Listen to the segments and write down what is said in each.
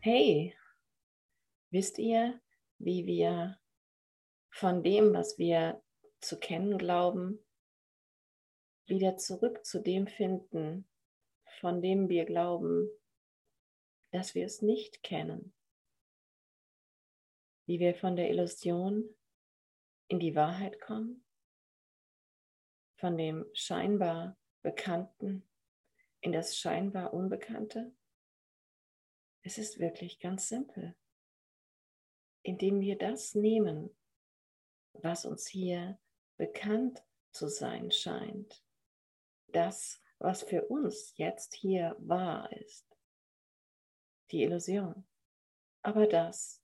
hey, wisst ihr, wie wir von dem, was wir zu kennen glauben, wieder zurück zu dem finden, von dem wir glauben, dass wir es nicht kennen. Wie wir von der Illusion in die Wahrheit kommen, von dem scheinbar Bekannten in das scheinbar Unbekannte. Es ist wirklich ganz simpel, indem wir das nehmen, was uns hier bekannt zu sein scheint, das, was für uns jetzt hier wahr ist, die Illusion, aber das,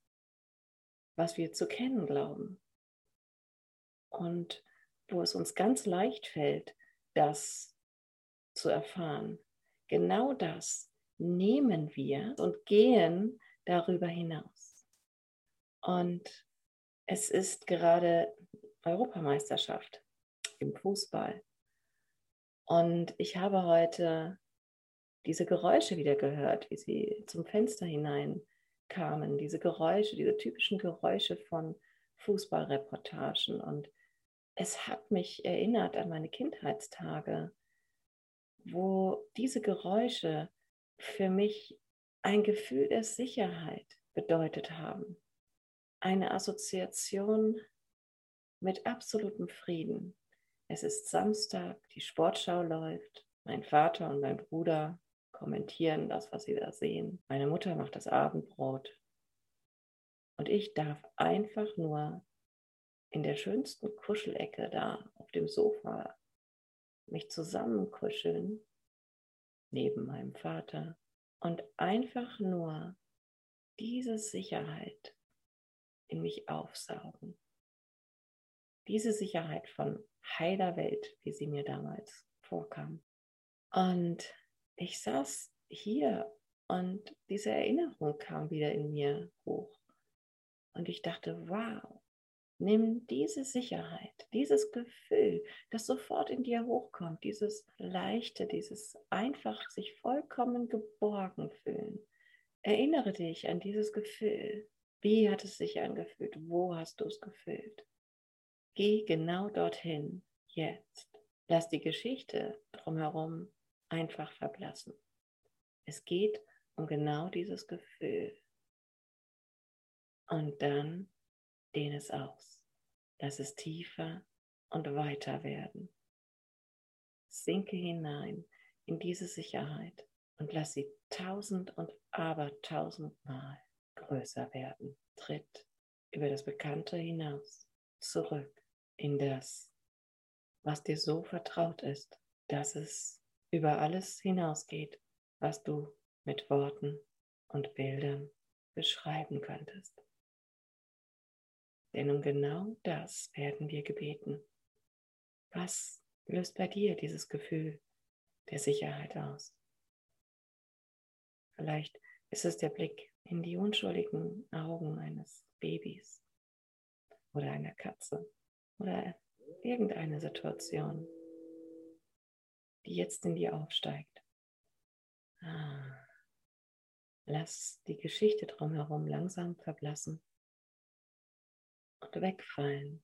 was wir zu kennen glauben. Und wo es uns ganz leicht fällt, das zu erfahren. Genau das nehmen wir und gehen darüber hinaus. Und es ist gerade Europameisterschaft im Fußball. Und ich habe heute diese Geräusche wieder gehört, wie sie zum Fenster hinein kamen. Diese Geräusche, diese typischen Geräusche von Fußballreportagen. Und es hat mich erinnert an meine Kindheitstage, wo diese Geräusche für mich ein Gefühl der Sicherheit bedeutet haben. Eine Assoziation mit absolutem Frieden. Es ist Samstag, die Sportschau läuft, mein Vater und mein Bruder kommentieren das, was sie da sehen. Meine Mutter macht das Abendbrot. Und ich darf einfach nur in der schönsten Kuschelecke da auf dem Sofa mich zusammenkuscheln neben meinem Vater und einfach nur diese Sicherheit in mich aufsaugen. Diese Sicherheit von heiler Welt, wie sie mir damals vorkam. Und ich saß hier und diese Erinnerung kam wieder in mir hoch. Und ich dachte, wow, nimm diese Sicherheit, dieses Gefühl, das sofort in dir hochkommt, dieses leichte, dieses einfach sich vollkommen geborgen fühlen. Erinnere dich an dieses Gefühl. Wie hat es sich angefühlt? Wo hast du es gefühlt? Geh genau dorthin, jetzt. Lass die Geschichte drumherum einfach verblassen. Es geht um genau dieses Gefühl. Und dann dehne es aus. Lass es tiefer und weiter werden. Sinke hinein in diese Sicherheit und lass sie tausend und abertausendmal größer werden. Tritt über das Bekannte hinaus, zurück in das, was dir so vertraut ist, dass es über alles hinausgeht, was du mit Worten und Bildern beschreiben könntest. Denn um genau das werden wir gebeten. Was löst bei dir dieses Gefühl der Sicherheit aus? Vielleicht ist es der Blick in die unschuldigen Augen eines Babys oder einer Katze oder irgendeine Situation, die jetzt in dir aufsteigt. Ah. Lass die Geschichte drumherum langsam verblassen und wegfallen,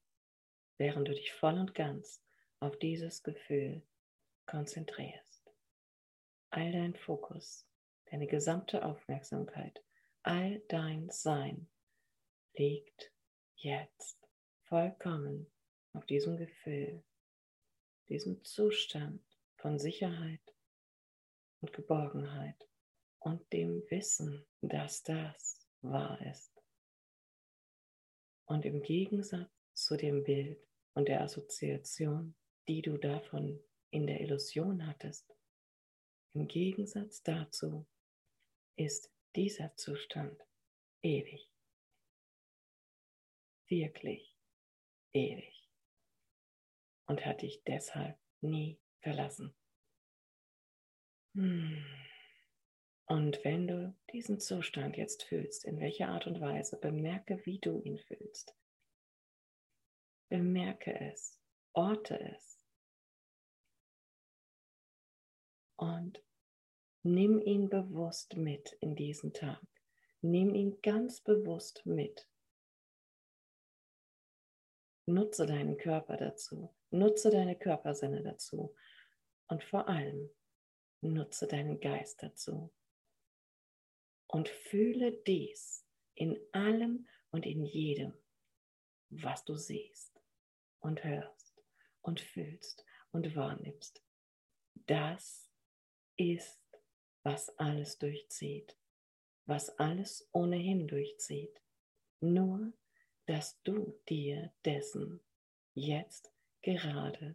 während du dich voll und ganz auf dieses Gefühl konzentrierst. All dein Fokus, deine gesamte Aufmerksamkeit, all dein Sein liegt jetzt vollkommen auf diesem Gefühl, diesem Zustand von Sicherheit und Geborgenheit und dem Wissen, dass das wahr ist. Und im Gegensatz zu dem Bild und der Assoziation, die du davon in der Illusion hattest, im Gegensatz dazu ist dieser Zustand ewig. Wirklich ewig und hat dich deshalb nie verlassen. Hm. Und wenn du diesen Zustand jetzt fühlst, in welcher Art und Weise, bemerke, wie du ihn fühlst. Bemerke es, orte es. Und nimm ihn bewusst mit in diesen Tag. Nimm ihn ganz bewusst mit. Nutze deinen Körper dazu. Nutze deine Körpersinne dazu. Und vor allem nutze deinen Geist dazu. Und fühle dies in allem und in jedem, was du siehst und hörst und fühlst und wahrnimmst. Das ist, was alles durchzieht, was alles ohnehin durchzieht. Nur, dass du dir dessen jetzt gerade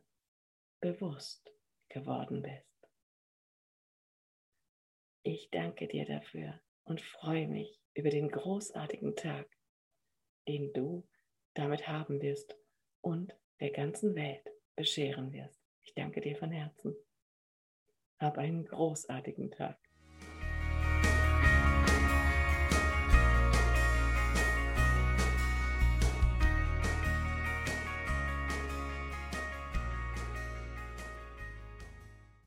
bewusst geworden bist. Ich danke dir dafür und freue mich über den großartigen Tag, den du damit haben wirst und der ganzen Welt bescheren wirst. Ich danke dir von Herzen. Hab einen großartigen Tag.